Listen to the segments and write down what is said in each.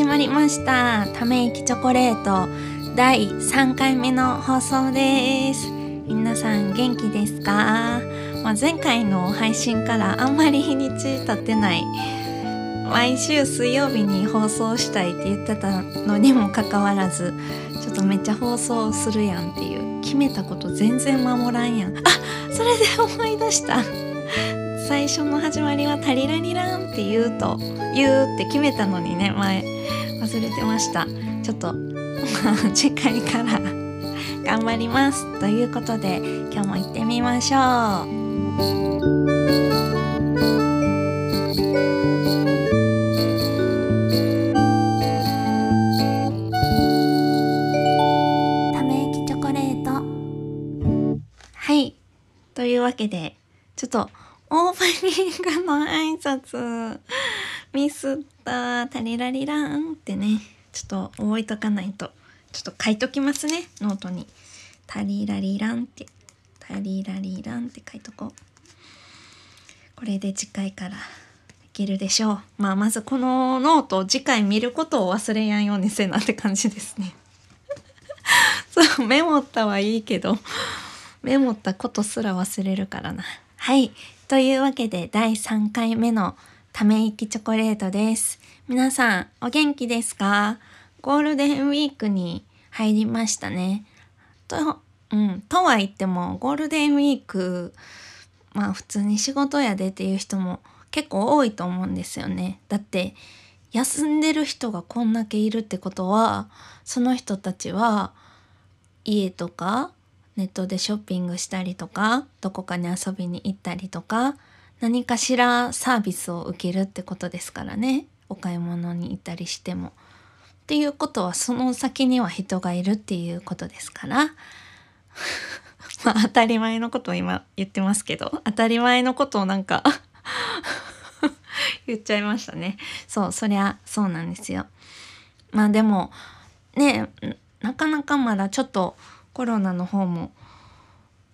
始まりました。ため息チョコレート。第3回目の放送です。皆さん元気ですか、まあ、前回の配信からあんまり日にち経ってない。毎週水曜日に放送したいって言ってたのにもかかわらずちょっとめっちゃ放送するやんっていう。決めたこと全然守らんやん。あそれで思い出した。最初の始まりは「タリラリラン」って言うと言うって決めたのにね前。忘れてました。ちょっと 次回から 頑張ります。ということで今日も行ってみましょう。というわけでちょっとオープニングの挨拶。ミスった。タリラリランってね。ちょっと覚えとかないと。ちょっと書いときますね。ノートに。タリラリランって。タリラリランって書いとこう。これで次回から。いけるでしょう。まあまずこのノートを次回見ることを忘れやんようにせなって感じですね。そうメモったはいいけど。メモったことすら忘れるからな。はい。というわけで第3回目のため息チョコレートです。皆さんお元気ですか？ゴールデンウィークに入りましたね。と、うん、とは言ってもゴールデンウィークまあ普通に仕事やでっていう人も結構多いと思うんですよね。だって休んでる人がこんだけいるってことはその人たちは家とかネットでショッピングしたりとかどこかに遊びに行ったりとか何かしらサービスを受けるってことですからね。お買い物に行ったりしても。っていうことはその先には人がいるっていうことですから。まあ当たり前のことを今言ってますけど。当たり前のことをなんか 言っちゃいましたね。そうそりゃそうなんですよ。まあでもねなかなかまだちょっとコロナの方も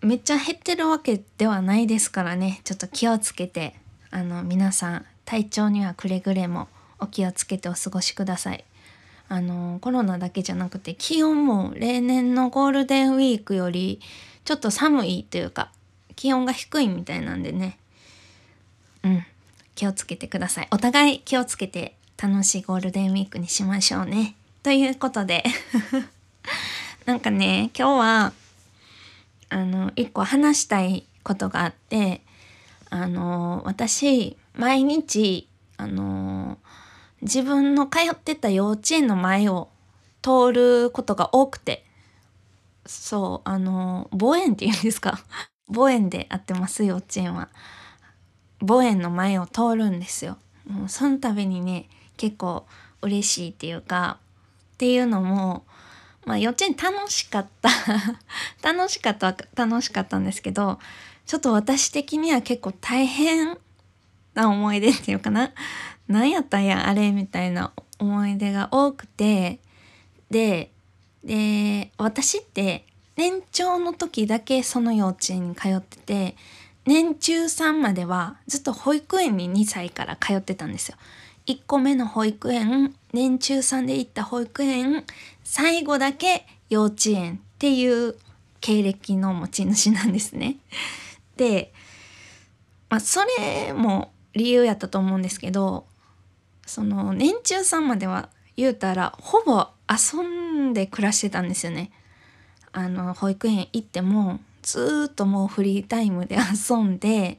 めっちゃ減ってるわけではないですからね。ちょっと気をつけて。あの皆さん体調にはくれぐれもお気をつけてお過ごしください。あのコロナだけじゃなくて気温も例年のゴールデンウィークよりちょっと寒いというか気温が低いみたいなんでね。うん。気をつけてください。お互い気をつけて楽しいゴールデンウィークにしましょうね。ということで。なんかね今日はあの一個話したいことがあってあの私毎日あの自分の通ってた幼稚園の前を通ることが多くてそうあの母園っていうんですか？母園で会ってます幼稚園は。母園の前を通るんですよ。もうその度にね結構嬉しいっていうかっていうのもまあ幼稚園楽しかった。楽しかった楽しかったんですけどちょっと私的には結構大変な思い出っていうかな。何やったんやあれみたいな思い出が多くて。でで私って年長の時だけその幼稚園に通ってて年中3まではずっと保育園に2歳から通ってたんですよ。1個目の保育園年中さんで行った保育園最後だけ幼稚園っていう経歴の持ち主なんですね。で、まあ、それも理由やったと思うんですけどその年中さんまでは言うたらほぼ遊んで暮らしてたんですよね。あの保育園行ってもずっともうフリータイムで遊んで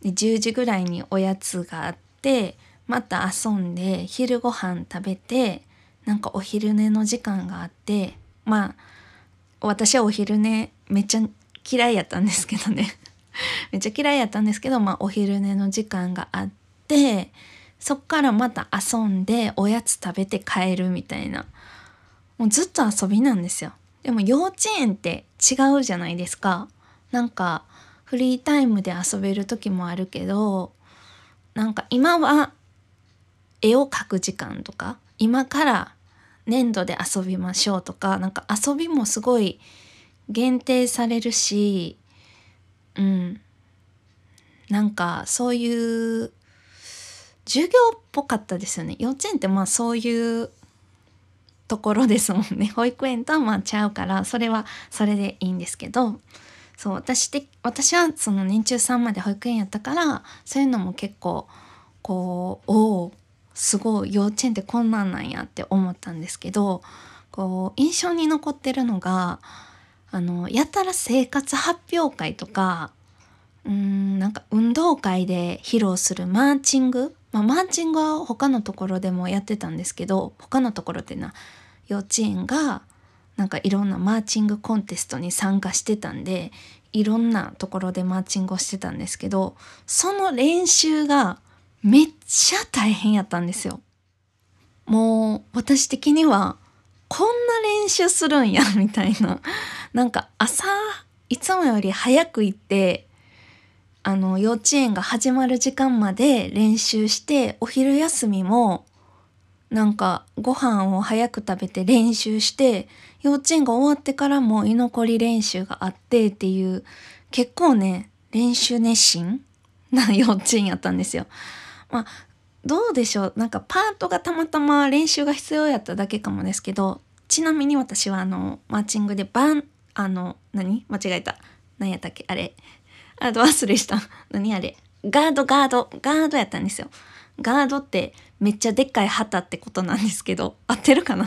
で10時ぐらいにおやつがあってまた遊んで昼ご飯食べてなんかお昼寝の時間があってまあ私はお昼寝めっちゃ嫌いやったんですけどね。めっちゃ嫌いやったんですけど、まあ、お昼寝の時間があってそっからまた遊んでおやつ食べて帰るみたいな。もうずっと遊びなんですよ。でも幼稚園って違うじゃないですか。なんかフリータイムで遊べる時もあるけどなんか今は絵を描く時間とか今から粘土で遊びましょうとかなんか遊びもすごい限定されるしうん。なんかそういう授業っぽかったですよね。幼稚園ってまあそういうところですもんね。保育園とはまあちゃうからそれはそれでいいんですけど。そう私で私はその年中さんまで保育園やったからそういうのも結構こうおおすごい幼稚園ってこんなんなんやって思ったんですけどこう印象に残ってるのがあのやたら生活発表会とかうんなんか運動会で披露するマーチング、まあ、マーチングは他のところでもやってたんですけど他のところってな幼稚園がなんかいろんなマーチングコンテストに参加してたんでいろんなところでマーチングをしてたんですけどその練習がめっちゃ大変やったんですよ。もう私的にはこんな練習するんやみたいななんか朝いつもより早く行ってあの幼稚園が始まる時間まで練習してお昼休みもなんかご飯を早く食べて練習して幼稚園が終わってからも居残り練習があってっていう結構ね練習熱心な幼稚園やったんですよ。まあどうでしょう。なんかパートがたまたま練習が必要やっただけかもですけどちなみに私はあのマーチングでバンあの何？間違えた。何やったっけ？あれ。あと忘れした。何？あれ。ガードガード。ガードやったんですよ。ガードってめっちゃでっかい旗ってことなんですけど合ってるかな？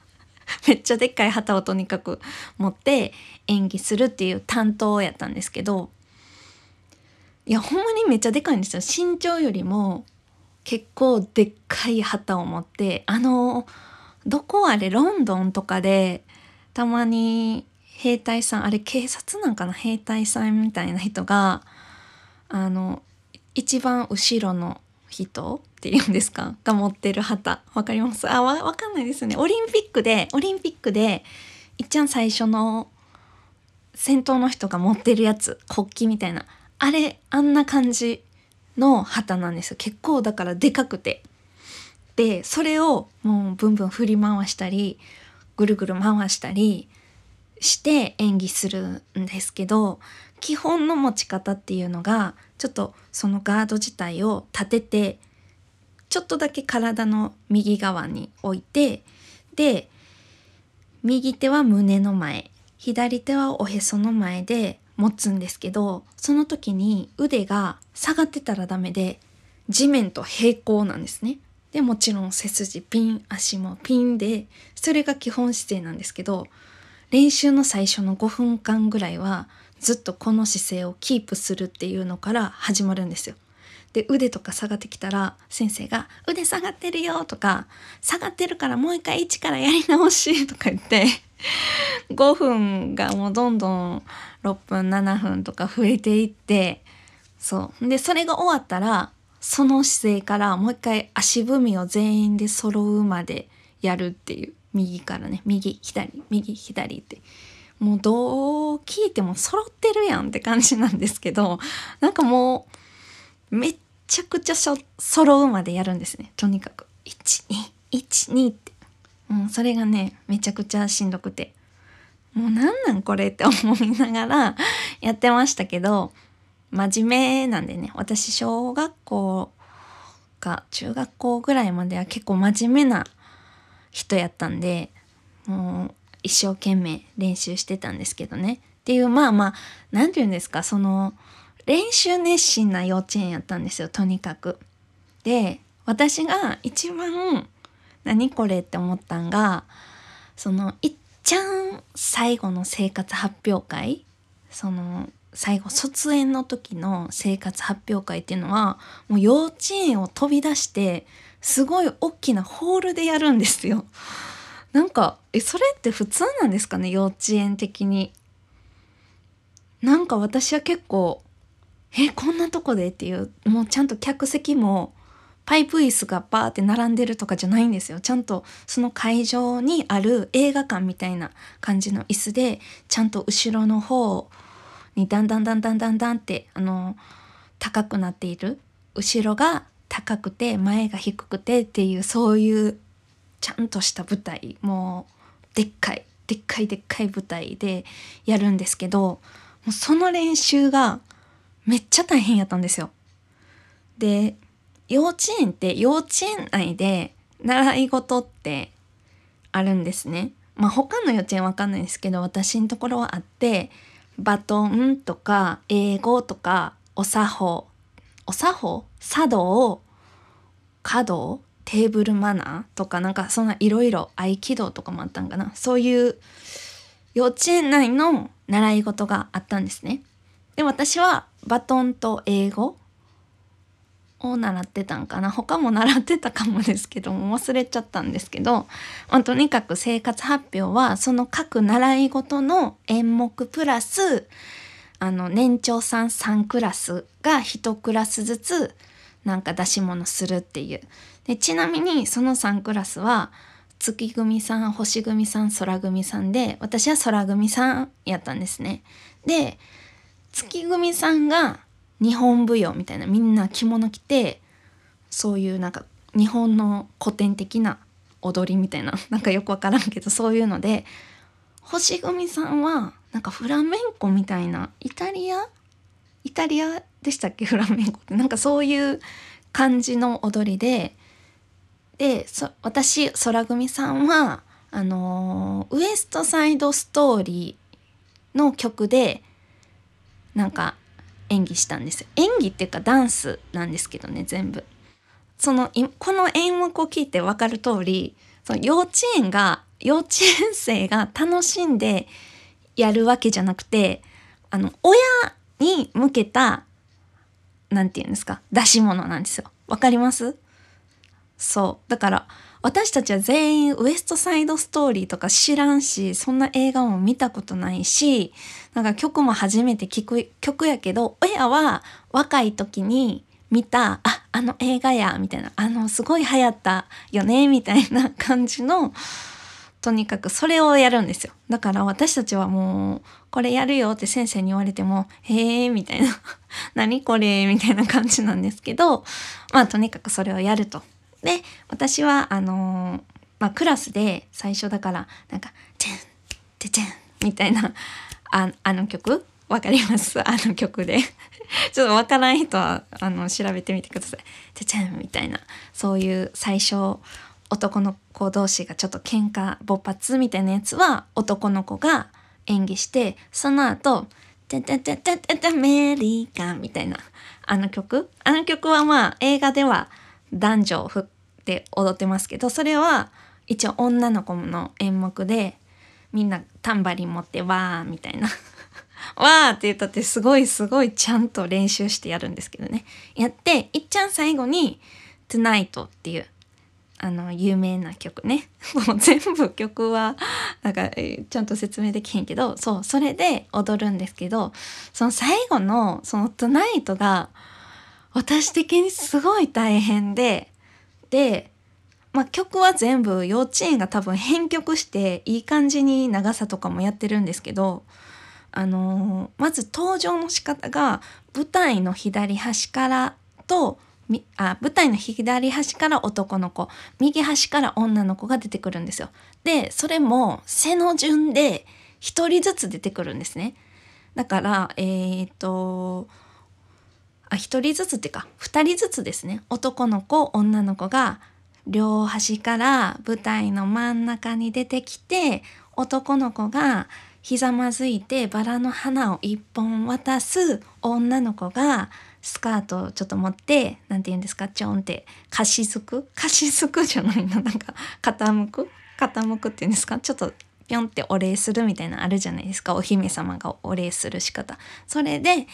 めっちゃでっかい旗をとにかく持って演技するっていう担当やったんですけどいやほんまにめっちゃでかいんですよ。身長よりも結構でっかい旗を持ってあのどこあれロンドンとかでたまに兵隊さんあれ警察なんかな？兵隊さんみたいな人があの一番後ろの人っていうんですか？が持ってる旗。わかります？あわわかんないですよね。オリンピックでオリンピックでいっちゃん最初の先頭の人が持ってるやつ。国旗みたいな。あれあんな感じの旗なんですよ。結構だからでかくて。でそれをもうブンブン振り回したりぐるぐる回したりして演技するんですけど基本の持ち方っていうのがちょっとそのガード自体を立ててちょっとだけ体の右側に置いてで右手は胸の前左手はおへその前で持つんですけどその時に腕が下がってたらダメで地面と平行なんですね。でもちろん背筋ピン足もピンでそれが基本姿勢なんですけど練習の最初の5分間ぐらいはずっとこの姿勢をキープするっていうのから始まるんですよ。で腕とか下がってきたら先生が「腕下がってるよ」とか「下がってるからもう一回一からやり直し」とか言って5分がもうどんどん6分7分とか増えていってそう。でそれが終わったらその姿勢からもう一回足踏みを全員で揃うまでやるっていう。右からね。右左右左って。もうどう聞いても揃ってるやんって感じなんですけどなんかもうめっちゃくちゃしょ揃うまでやるんですね。とにかく。1212って。もうそれがねめちゃくちゃしんどくて。もうなんなんこれって思いながら やってましたけど真面目なんでね。私小学校か中学校ぐらいまでは結構真面目な人やったんでもう一生懸命練習してたんですけどね。っていうまあまあ何て言うんですかその練習熱心な幼稚園やったんですよとにかく。で私が一番何これって思ったんがそのいっちゃん最後の生活発表会その最後卒園の時の生活発表会っていうのはもう幼稚園を飛び出してすごい大きなホールでやるんですよ。なんかえそれって普通なんですかね幼稚園的に。なんか私は結構えこんなとこでっていうもうちゃんと客席もパイプ椅子がバーって並んでるとかじゃないんですよ。ちゃんとその会場にある映画館みたいな感じの椅子でちゃんと後ろの方にだんだんだんだんだんだんってあの高くなっている。後ろが高くて前が低くてっていうそういうちゃんとした舞台。もうでっかいでっかいでっかい舞台でやるんですけどもうその練習がめっちゃ大変やったんですよ。で幼稚園って幼稚園内で習い事ってあるんですね。まあ他の幼稚園わかんないですけど私のところはあってバトンとか英語とかお作法お作法？茶道華道テーブルマナーとかなんかそんないろいろ合気道とかもあったんかなそういう幼稚園内の習い事があったんですね。で私はバトンと英語を習ってたんかな他も習ってたかもですけども忘れちゃったんですけど、まあ、とにかく生活発表はその各習い事の演目プラスあの年長さん3クラスが1クラスずつなんか出し物するっていうでちなみにその3クラスは月組さん星組さん空組さんで私は空組さんやったんですね。で月組さんが日本舞踊みたいなみんな着物着てそういうなんか日本の古典的な踊りみたいな なんかよくわからんけどそういうので星組さんはなんかフラメンコみたいなイタリア？イタリアでしたっけ？フラメンコって。なんかそういう感じの踊りでで私空組さんはあのー、ウエストサイドストーリーの曲でなんか演技したんです。演技っていうかダンスなんですけどね全部。そのこの演目を聞いて分かる通りその幼稚園が幼稚園生が楽しんでやるわけじゃなくてあの親に向けた何て言うんですか出し物なんですよ。わかります？そう。だから私たちは全員ウエストサイドストーリーとか知らんしそんな映画も見たことないしなんか曲も初めて聴く曲やけど親は若い時に見たああの映画やみたいなあのすごい流行ったよねみたいな感じのとにかくそれをやるんですよだから私たちはもうこれやるよって先生に言われてもへえみたいな 何これみたいな感じなんですけどまあとにかくそれをやると。で私はあのー、まあ、クラスで最初だからなんか「チェンテチェン」みたいなああの曲？わかります？あの曲で。ちょっとわからん人はあの調べてみてください。てちゃんみたいな。そういう最初男の子同士がちょっと喧嘩勃発みたいなやつは男の子が演技してその後「ててててててメリーカ」みたいなあの曲あの曲はまあ映画では男女振って踊ってますけどそれは一応女の子の演目でみんなタンバリン持ってわーみたいな わーって言ったってすごいすごいちゃんと練習してやるんですけどね。やって、いっちゃん最後に Tonight っていうあの有名な曲ね。もう全部曲はなんかちゃんと説明できへんけど、そうそれで踊るんですけど、その最後のその Tonight が私的にすごい大変で、で、まあ、曲は全部幼稚園が多分編曲していい感じに長さとかもやってるんですけどあのー、まず登場の仕方が舞台の左端からとあ舞台の左端から男の子右端から女の子が出てくるんですよ。でそれも背の順で1人ずつ出てくるんですね。だからえっ、とあ1人ずつっていうか。2人ずつですね。男の子女の子が両端から舞台の真ん中に出てきて男の子がひざまずいてバラの花を一本渡す女の子がスカートをちょっと持って何て言うんですかちょんってかしずく？かしずくじゃないの。なんか傾く？傾くっていうんですか？ちょっとぴょんってお礼するみたいなあるじゃないですかお姫様がお礼する仕方それで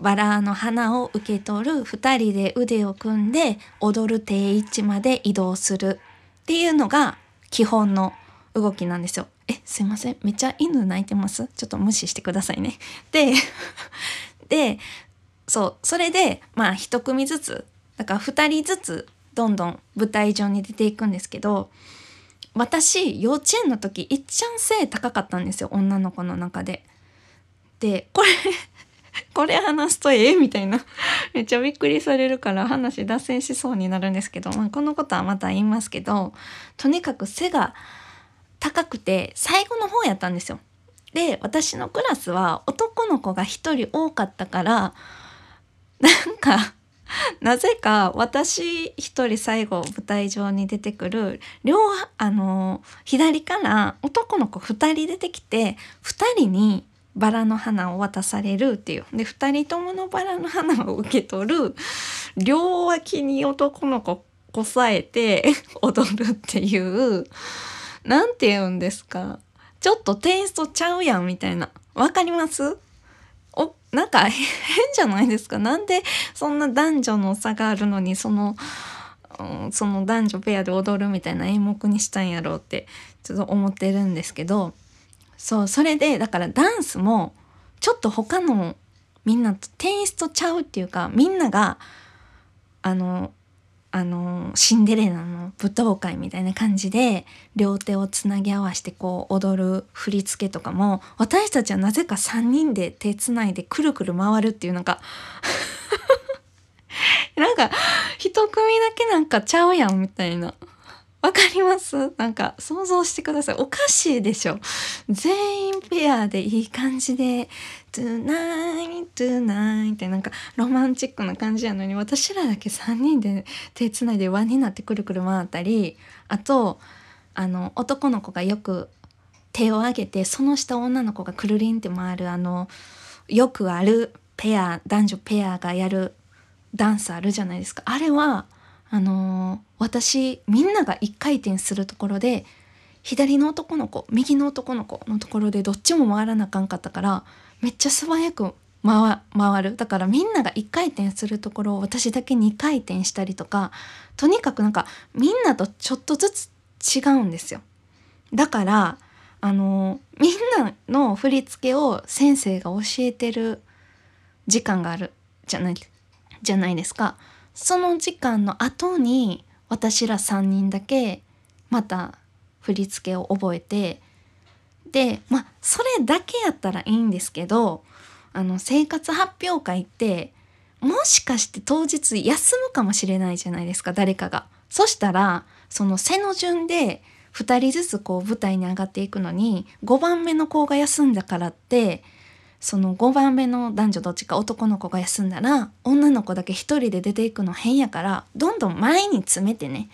バラの花を受け取る2人で腕を組んで踊る定位置まで移動するっていうのが基本の動きなんですよ。えすいませんめっちゃ犬鳴いてます？ちょっと無視してくださいね。で でそうそれでまあ一組ずつだから2人ずつどんどん舞台上に出ていくんですけど私幼稚園の時いっちゃん背高かったんですよ女の子の中で。でこれ これ話すとええみたいな めっちゃびっくりされるから話脱線しそうになるんですけど、まあ、このことはまた言いますけどとにかく背が高くて最後の方やったんですよ。で私のクラスは男の子が1人多かったからなんか なぜか私一人最後舞台上に出てくる両あの左から男の子2人出てきて2人にバラの花を渡されるっていう。で2人とものバラの花を受け取る両脇に男の子こさえて 踊るっていう。何て言うんですか。ちょっとテイストちゃうやんみたいな。わかります？なんか 変じゃないですか。なんでそんな男女の差があるのにその、うん、その男女ペアで踊るみたいな演目にしたんやろうってちょっと思ってるんですけど。そうそれでだからダンスもちょっと他のみんなとテイストちゃうっていうかみんながあのあのシンデレラの舞踏会みたいな感じで両手をつなぎ合わせてこう踊る振り付けとかも私たちはなぜか3人で手つないでくるくる回るっていう なんかなんか一組だけなんかちゃうやんみたいな。わかります？なんか想像してください。おかしいでしょ。全員ペアでいい感じで、トゥナイトゥナイってなんかロマンチックな感じやのに私らだけ3人で手つないで輪になってくるくる回ったり、あと、あの男の子がよく手を挙げてその下女の子がくるりんって回るあのよくあるペア男女ペアがやるダンスあるじゃないですかあれはあのー、私みんなが一回転するところで左の男の子右の男の子のところでどっちも回らなあかんかったからめっちゃ素早く回回る。だからみんなが1回転するところを私だけ2回転したりとかとにかくなんかみんなとちょっとずつ違うんですよ。だからあのみんなの振り付けを先生が教えてる時間があるじゃないじゃないですか。その時間の後に私ら3人だけまた振り付けを覚えてでまあそれだけやったらいいんですけどあの生活発表会ってもしかして当日休むかもしれないじゃないですか誰かが。そしたらその背の順で2人ずつこう舞台に上がっていくのに5番目の子が休んだからってその5番目の男女どっちか男の子が休んだら女の子だけ1人で出ていくの変やからどんどん前に詰めてね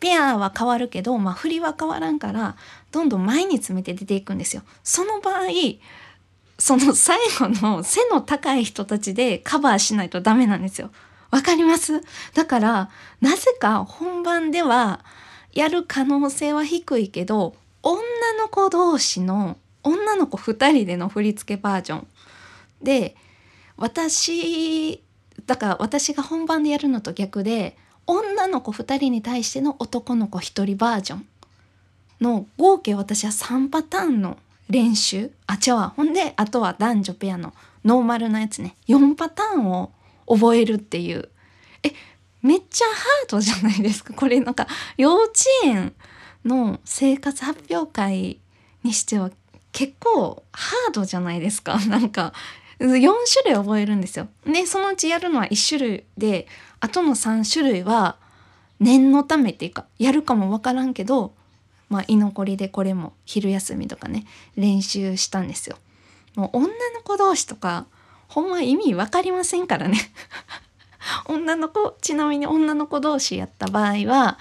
ペアは変わるけど、まあ、振りは変わらんからどんどん前に詰めて出ていくんですよ。その場合その最後の背の高い人たちでカバーしないとダメなんですよ。わかります？だからなぜか本番ではやる可能性は低いけど女の子同士の女の子2人での振り付けバージョンで私だから私が本番でやるのと逆で女の子2人に対しての男の子1人バージョンの合計私は3パターンの練習。あ違うほんであとは男女ペアのノーマルなやつね。4パターンを覚えるっていう。えめっちゃハードじゃないですか？これなんか幼稚園の生活発表会にしては結構ハードじゃないですか なんか4種類覚えるんですよ。でそのうちやるのは1種類であとの3種類は念のためっていうかやるかも分からんけど、まあ、居残りでこれも昼休みとかね練習したんですよ。もう女の子同士とかほんま意味分かりませんからね。女の子ちなみに女の子同士やった場合は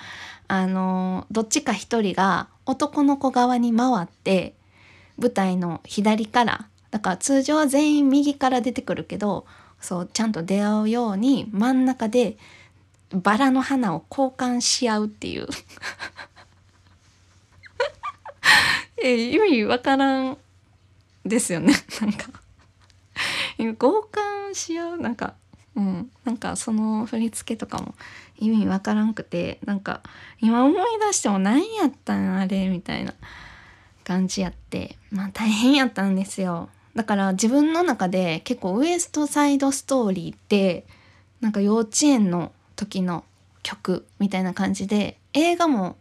あのどっちか一人が男の子側に回って舞台の左からだから通常は全員右から出てくるけどそうちゃんと出会うように真ん中でバラの花を交換し合うっていう。え意味わからんですよね。なんか。交換し合うなんかうん。なんかその振り付けとかも意味わからんくてなんか今思い出しても何やったんあれみたいな。感じやってまあ大変やったんですよ。だから自分の中で結構ウエストサイドストーリーってなんか幼稚園の時の曲みたいな感じで映画も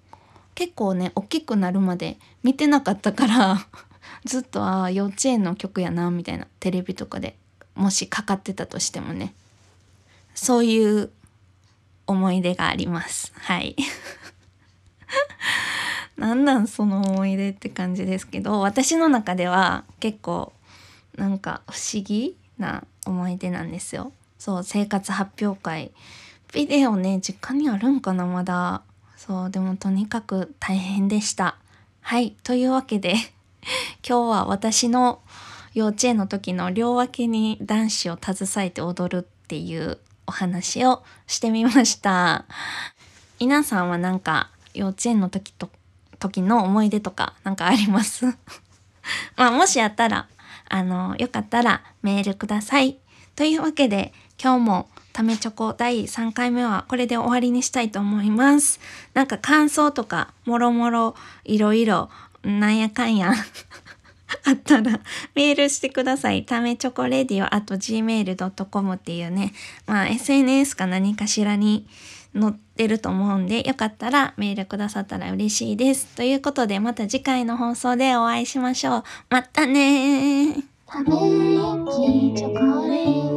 結構ね大きくなるまで見てなかったから ずっとああ幼稚園の曲やなみたいなテレビとかでもしかかってたとしてもね。そういう思い出があります。はい。なんなんその思い出って感じですけど私の中では結構なんか不思議な思い出なんですよ。そう生活発表会。ビデオね実家にあるんかなまだ。そうでもとにかく大変でした。はいというわけで 今日は私の幼稚園の時の両脇に男子を携えて踊るっていうお話をしてみました。皆さんはなんか幼稚園の時と時の思い出とかなんかあります？まあもしあったらあのよかったらメールくださいというわけで今日もためチョコ第3回目はこれで終わりにしたいと思います。なんか感想とかもろもろいろいろなんやかんや あったらメールしてください。ためチョコレディオあと gmail.com っていうね、まあ SNS か何かしらに載ってると思うんで、よかったらメールくださったら嬉しいです。ということでまた次回の放送でお会いしましょう。またねー。ため息チョコレート